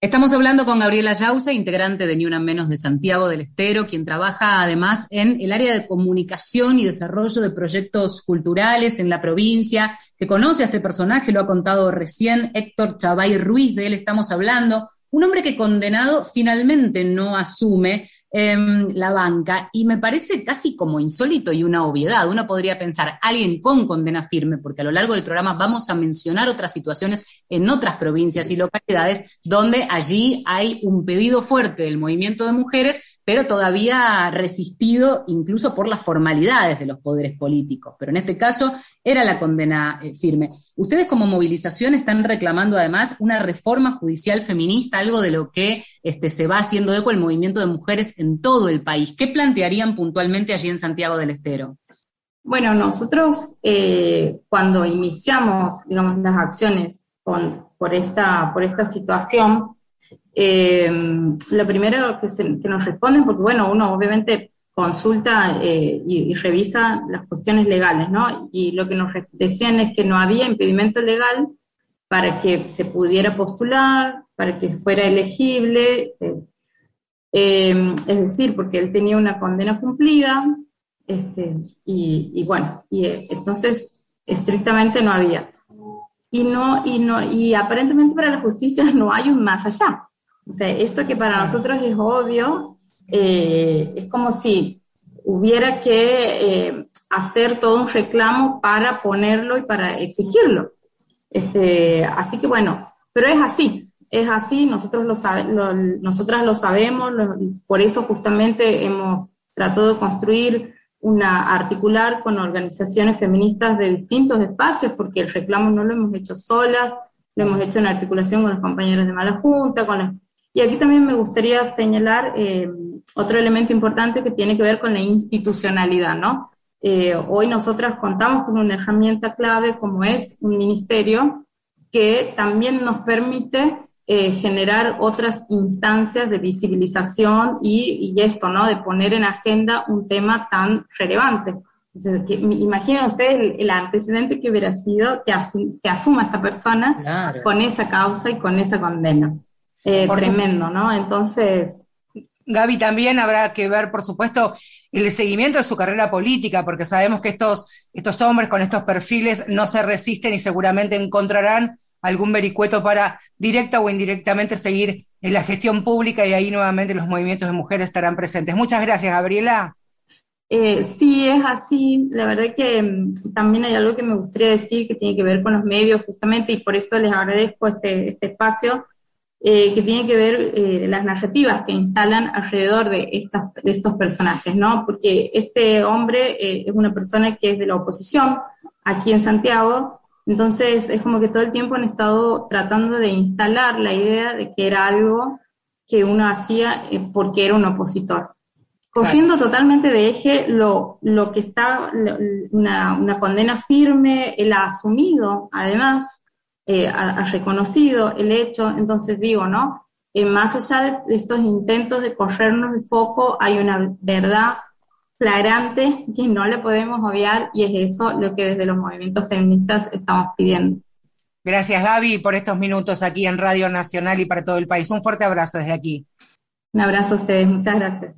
Estamos hablando con Gabriela Yauza, integrante de Ni Una Menos de Santiago del Estero, quien trabaja además en el área de comunicación y desarrollo de proyectos culturales en la provincia, que conoce a este personaje, lo ha contado recién Héctor Chavay Ruiz, de él estamos hablando, un hombre que condenado finalmente no asume eh, la banca y me parece casi como insólito y una obviedad. Uno podría pensar, alguien con condena firme, porque a lo largo del programa vamos a mencionar otras situaciones en otras provincias y localidades donde allí hay un pedido fuerte del movimiento de mujeres pero todavía resistido incluso por las formalidades de los poderes políticos. Pero en este caso era la condena eh, firme. Ustedes como movilización están reclamando además una reforma judicial feminista, algo de lo que este, se va haciendo eco el movimiento de mujeres en todo el país. ¿Qué plantearían puntualmente allí en Santiago del Estero? Bueno, nosotros eh, cuando iniciamos, digamos, las acciones por, esta, por esta situación, eh, lo primero que, nos responden, porque bueno, uno obviamente consulta eh, y, revisa las cuestiones legales, ¿no? Y lo que nos decían es que no había impedimento legal para que se pudiera postular, para que fuera elegible, eh, es decir, porque él tenía una condena cumplida, este, y, y bueno, y entonces estrictamente no había. Y, no, y, no, y aparentemente para la justicia no hay un más allá. O sea, esto que para nosotros es obvio, eh, es como si hubiera que eh, hacer todo un reclamo para ponerlo y para exigirlo. Este, así que bueno, pero es así, es así, nosotros lo, sabe, lo nosotras lo sabemos, lo, por eso justamente hemos tratado de construir una articular con organizaciones feministas de distintos espacios, porque el reclamo no lo hemos hecho solas, lo hemos hecho en articulación con los compañeros de Mala Junta, con las y aquí también me gustaría señalar eh, otro elemento importante que tiene que ver con la institucionalidad, ¿no? Eh, hoy nosotras contamos con una herramienta clave como es un ministerio que también nos permite eh, generar otras instancias de visibilización y, y, esto, ¿no? De poner en agenda un tema tan relevante. Entonces, que, imaginen ustedes el, el, antecedente que hubiera sido que, asu que asuma esta persona claro. con esa causa y con esa condena eh, tremendo, ¿no? Entonces... Gaby, también habrá que ver, por supuesto, el seguimiento de su carrera política, porque sabemos que estos, estos hombres con estos perfiles no se resisten y seguramente encontrarán algún vericueto para directa o indirectamente seguir en la gestión pública y ahí nuevamente los movimientos de mujeres estarán presentes. Muchas gracias, Gabriela. Eh, sí, es así. La verdad que mm, también hay algo que me gustaría decir que tiene que ver con los medios justamente y por eso les agradezco este, este espacio eh, que tiene que ver eh, las narrativas que instalan alrededor de, estas, de estos personajes, ¿no? Porque este hombre eh, es una persona que es de la oposición aquí en Santiago, entonces es como que todo el tiempo han estado tratando de instalar la idea de que era algo que uno hacía eh, porque era un opositor. Cogiendo claro. totalmente de eje lo, lo que está, una, una condena firme, él ha asumido, además, eh, ha, ha, reconocido el hecho, entonces digo, ¿no? Eh, más allá de estos intentos de corrernos de foco, hay una verdad flagrante que no le podemos obviar y es eso lo que desde los movimientos feministas estamos pidiendo. Gracias Gaby por estos minutos aquí en Radio Nacional y para todo el país. Un fuerte abrazo desde aquí. Un abrazo a ustedes, muchas gracias.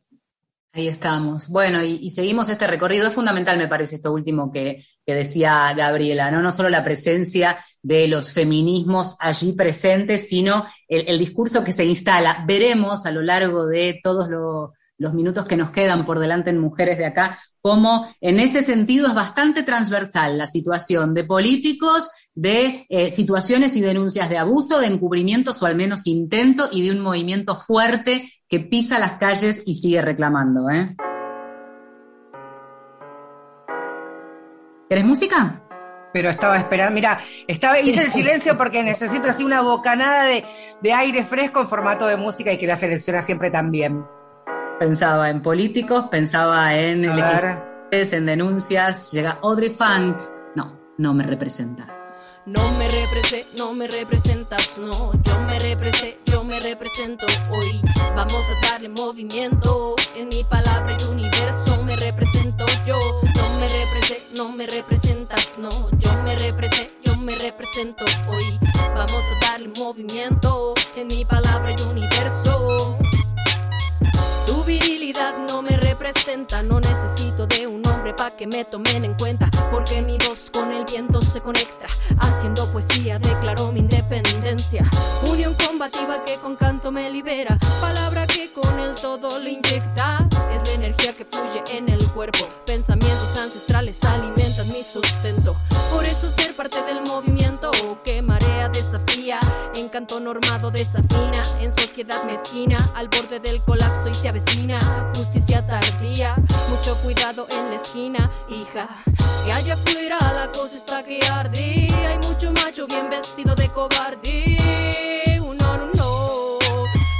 Ahí estamos. Bueno, y, y, seguimos este recorrido. Es fundamental, me parece, esto último que, que, decía Gabriela, ¿no? No solo la presencia de los feminismos allí presentes, sino el, el discurso que se instala. Veremos a lo largo de todos lo, los minutos que nos quedan por delante en Mujeres de Acá, cómo en ese sentido es bastante transversal la situación de políticos, de eh, situaciones y denuncias de abuso, de encubrimientos o al menos intento y de un movimiento fuerte que pisa las calles y sigue reclamando. ¿eh? ¿Querés música? Pero estaba esperando, mira, estaba, hice el silencio porque necesito así una bocanada de, de aire fresco en formato de música y que la selecciona siempre también. Pensaba en políticos, pensaba en, en denuncias, llega Audrey Funk, no, no me representas. No me represe, no me representas, no, yo me represé, yo me represento hoy. Vamos a darle movimiento en mi palabra y universo me represento yo. No me represé, no me representas, no, yo me represé, yo me represento hoy. Vamos a darle movimiento en mi palabra y universo. No necesito de un hombre pa' que me tomen en cuenta Porque mi voz con el viento se conecta Haciendo poesía declaró mi independencia. Unión combativa que con canto me libera Palabra que con el todo le inyecta. Es la energía que fluye en el cuerpo Pensamientos ancestrales alimentan mi sustento. Por eso ser parte del movimiento que marea desafía En canto normado desafina En sociedad mezquina Al borde del colapso y se avecina hija. Que allá afuera la cosa está que. Hay mucho macho bien vestido de cobarde. No, no, no.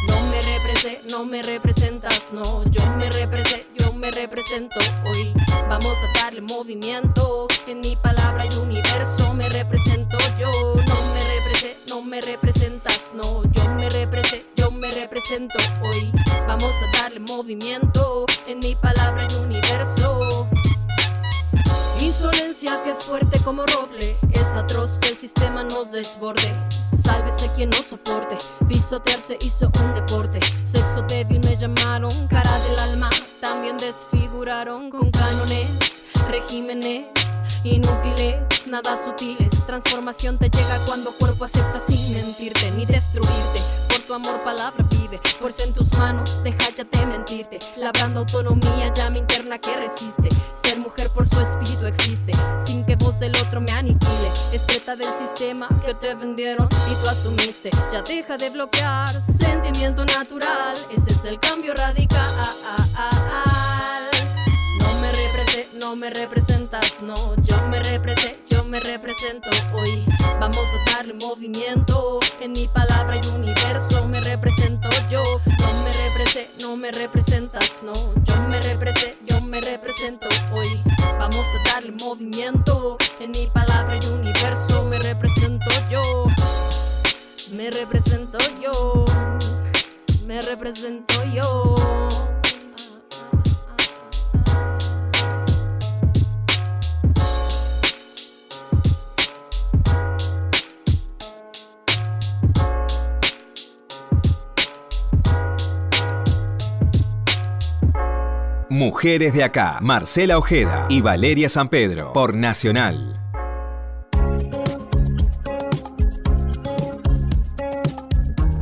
No me represé, no me representas, no. Yo me represé, yo me represento hoy. Vamos a darle movimiento. En mi palabra y universo me represento yo. No me represé, no me representas, no. Yo me represé, yo me represento hoy. Vamos a darle movimiento como roble, es atroz que el sistema nos desborde. Sálvese quien no soporte, pisotearse hizo un deporte. Sexo débil me llamaron, cara del alma, también desfiguraron con cánones, regímenes inútiles, nada sutiles. Transformación te llega cuando cuerpo acepta sin mentirte ni destruirte. Por tu amor, palabra vive, fuerza en tus manos, deja ya de mentirte. Labrando autonomía, llama interna que resiste. Ser mujer por su espíritu existe, sin del otro me aniquile. Es preta del sistema que te vendieron y tú asumiste. Ya deja de bloquear, sentimiento natural. Ese es el cambio radical. No me represé, no me representas, no. Yo me represé, yo me represento hoy. Vamos a darle movimiento. En mi palabra y universo me represento yo. No me represé, no me representas, no. Yo me represé, yo me represento hoy. Vamos a darle movimiento. Me represento yo. Me represento yo. Mujeres de acá, Marcela Ojeda y Valeria San Pedro, por Nacional.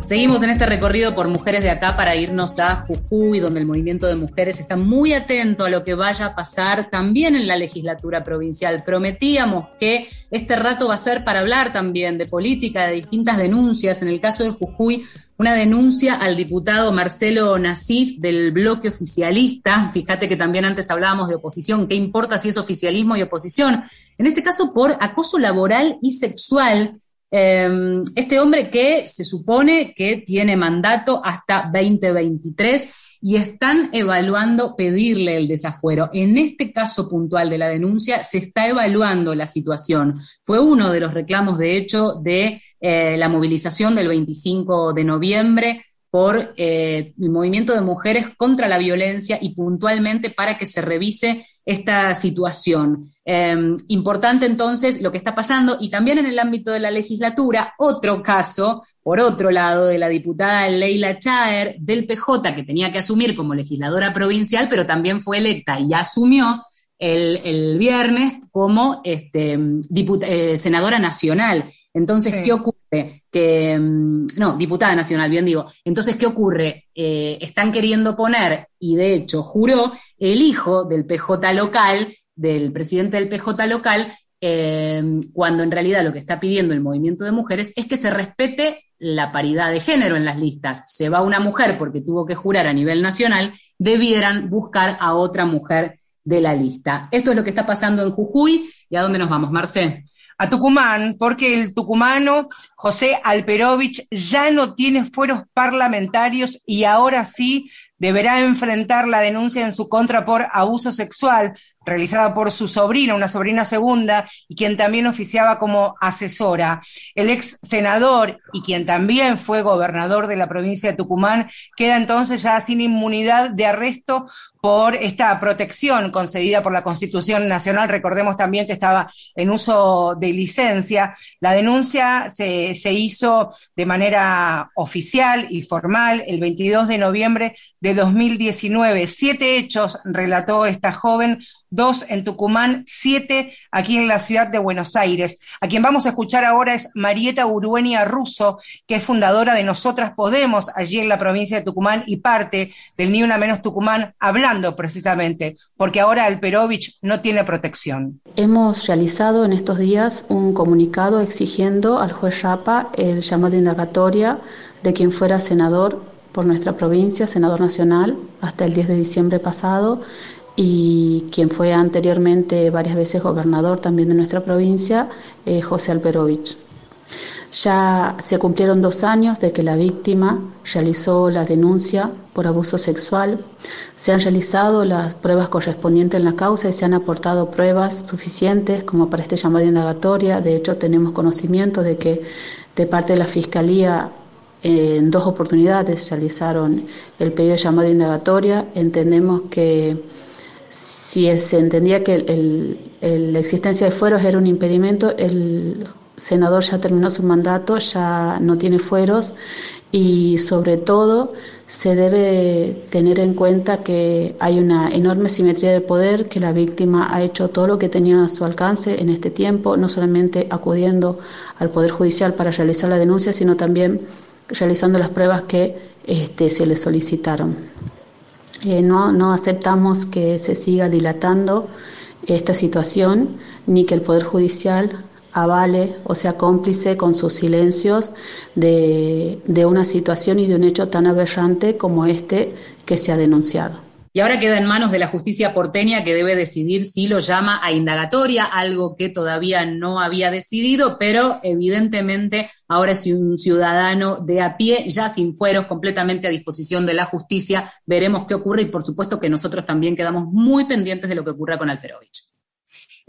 Seguimos en este recorrido por mujeres de acá para irnos a Jujuy, donde el movimiento de mujeres está muy atento a lo que vaya a pasar también en la legislatura provincial. Prometíamos que este rato va a ser para hablar también de política, de distintas denuncias. En el caso de Jujuy, una denuncia al diputado Marcelo Nasif del bloque oficialista. Fíjate que también antes hablábamos de oposición. ¿Qué importa si es oficialismo y oposición? En este caso, por acoso laboral y sexual este hombre que se supone que tiene mandato hasta 2023 y están evaluando pedirle el desafuero. En este caso puntual de la denuncia se está evaluando la situación. Fue uno de los reclamos, de hecho, de eh, la movilización del 25 de noviembre por eh, el movimiento de mujeres contra la violencia y puntualmente para que se revise esta situación. Em, importante entonces lo que está pasando y también en el ámbito de la legislatura, otro caso, por otro lado, de la diputada Leila Chaer del PJ, que tenía que asumir como legisladora provincial, pero también fue electa y asumió el, viernes como este, eh, senadora nacional. Entonces, ¿qué ocurre? Que, mm, no, diputada nacional, bien digo. Entonces, ¿qué ocurre? Eh, están queriendo poner, y de hecho juró, el hijo del PJ local, del presidente del PJ local, eh, cuando en realidad lo que está pidiendo el movimiento de mujeres es que se respete la paridad de género en las listas. Se va una mujer porque tuvo que jurar a nivel nacional, debieran buscar a otra mujer de la lista. Esto es lo que está pasando en Jujuy. ¿Y a dónde nos vamos, Marce? A Tucumán, porque el tucumano José Alperovich ya no tiene fueros parlamentarios y ahora sí deberá enfrentar la denuncia en su contra por abuso sexual realizada por su sobrina, una sobrina segunda, y quien también oficiaba como asesora. El ex senador y quien también fue gobernador de la provincia de Tucumán queda entonces ya sin inmunidad de arresto por esta protección concedida por la Constitución Nacional. Recordemos también que estaba en uso de licencia. La denuncia se, se, hizo de manera oficial y formal el 22 de noviembre de 2019. Siete hechos relató esta joven dos en Tucumán, siete aquí en la ciudad de Buenos Aires. A quien vamos a escuchar ahora es Marieta Uruenia Russo, que es fundadora de Nosotras Podemos, allí en la provincia de Tucumán y parte del Ni Una Menos Tucumán, hablando precisamente, porque ahora Alperovich no tiene protección. Hemos realizado en estos días un comunicado exigiendo al juez Rapa el llamado de indagatoria de quien fuera senador por nuestra provincia, senador nacional, hasta el 10 de diciembre pasado, y quien fue anteriormente varias veces gobernador también de nuestra provincia, eh, José Alperovich. Ya se cumplieron dos años de que la víctima realizó la denuncia por abuso sexual. Se han realizado las pruebas correspondientes en la causa y se han aportado pruebas suficientes como para este llamado de indagatoria. De hecho, tenemos conocimiento de que de parte de la Fiscalía en dos oportunidades realizaron el pedido de llamado de indagatoria. Entendemos que si se entendía que la existencia de fueros era un impedimento, el senador ya terminó su mandato, ya no tiene fueros y sobre todo se debe tener en cuenta que hay una enorme simetría de poder, que la víctima ha hecho todo lo que tenía a su alcance en este tiempo, no solamente acudiendo al Poder Judicial para realizar la denuncia, sino también realizando las pruebas que este, se le solicitaron. Eh, no, no aceptamos que se siga dilatando esta situación ni que el Poder Judicial avale o sea cómplice con sus silencios de, de una situación y de un hecho tan aberrante como este que se ha denunciado. Y ahora queda en manos de la justicia porteña que debe decidir si lo llama a indagatoria, algo que todavía no había decidido, pero evidentemente ahora es un ciudadano de a pie, ya sin fueros, completamente a disposición de la justicia. Veremos qué ocurre y por supuesto que nosotros también quedamos muy pendientes de lo que ocurra con Alperovich.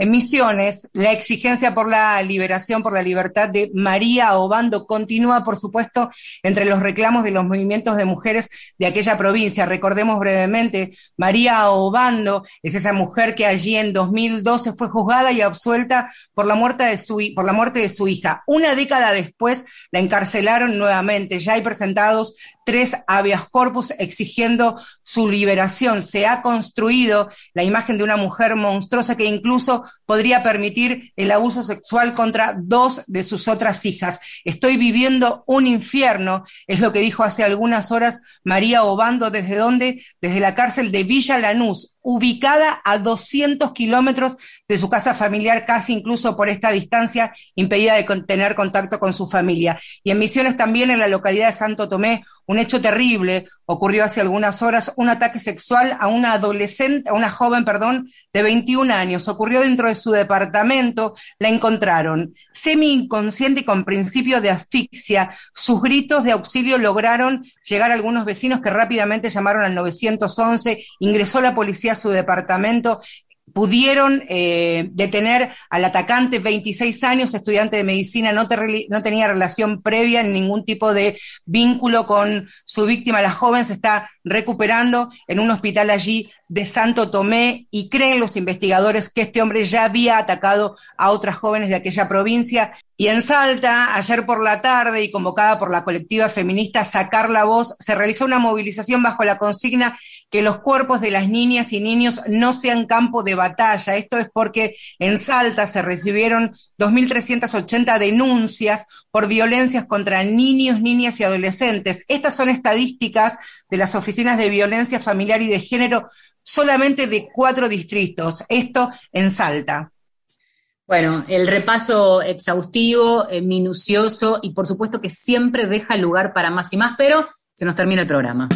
En Misiones, la exigencia por la liberación, por la libertad de María Obando continúa, por supuesto, entre los reclamos de los movimientos de mujeres de aquella provincia. Recordemos brevemente, María Obando es esa mujer que allí en 2012 fue juzgada y absuelta por la muerte de su, por la muerte de su hija. Una década después la encarcelaron nuevamente. Ya hay presentados tres habeas corpus exigiendo su liberación. Se ha construido la imagen de una mujer monstruosa que incluso podría permitir el abuso sexual contra dos de sus otras hijas. Estoy viviendo un infierno, es lo que dijo hace algunas horas María Obando, desde donde, desde la cárcel de Villa Lanús, ubicada a 200 kilómetros de su casa familiar, casi incluso por esta distancia, impedida de tener contacto con su familia. Y en Misiones también, en la localidad de Santo Tomé, un hecho terrible ocurrió hace algunas horas, un ataque sexual a una adolescente, a una joven, perdón, de 21 años. Ocurrió dentro de su departamento, la encontraron semi inconsciente y con principio de asfixia. Sus gritos de auxilio lograron llegar a algunos vecinos que rápidamente llamaron al 911, ingresó la policía a su departamento pudieron eh, detener al atacante, 26 años, estudiante de medicina, no, tenía relación previa, ni ningún tipo de vínculo con su víctima. La joven se está recuperando en un hospital allí de Santo Tomé y creen los investigadores que este hombre ya había atacado a otras jóvenes de aquella provincia. Y en Salta, ayer por la tarde y convocada por la colectiva feminista Sacar la Voz, se realizó una movilización bajo la consigna que los cuerpos de las niñas y niños no sean campo de batalla. Esto es porque en Salta se recibieron 2.380 denuncias por violencias contra niños, niñas y adolescentes. Estas son estadísticas de las oficinas de violencia familiar y de género solamente de cuatro distritos. Esto en Salta. Bueno, el repaso exhaustivo, eh, minucioso y por supuesto que siempre deja lugar para más y más, pero se nos termina el programa.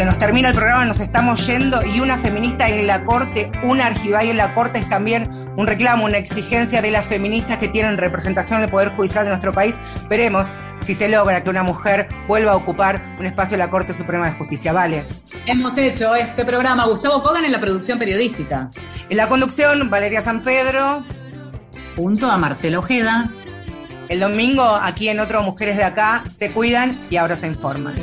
Se nos termina el programa, nos estamos yendo y una feminista en la corte, una argibay en la corte es también un reclamo, una exigencia de las feministas que tienen representación en el Poder Judicial de nuestro país. Veremos si se logra que una mujer vuelva a ocupar un espacio en la Corte Suprema de Justicia. Vale. Hemos hecho este programa. Gustavo Kogan en la producción periodística. En la conducción, Valeria San Pedro. Junto a Marcelo Ojeda. El domingo, aquí en otro Mujeres de Acá, se cuidan y ahora se informan.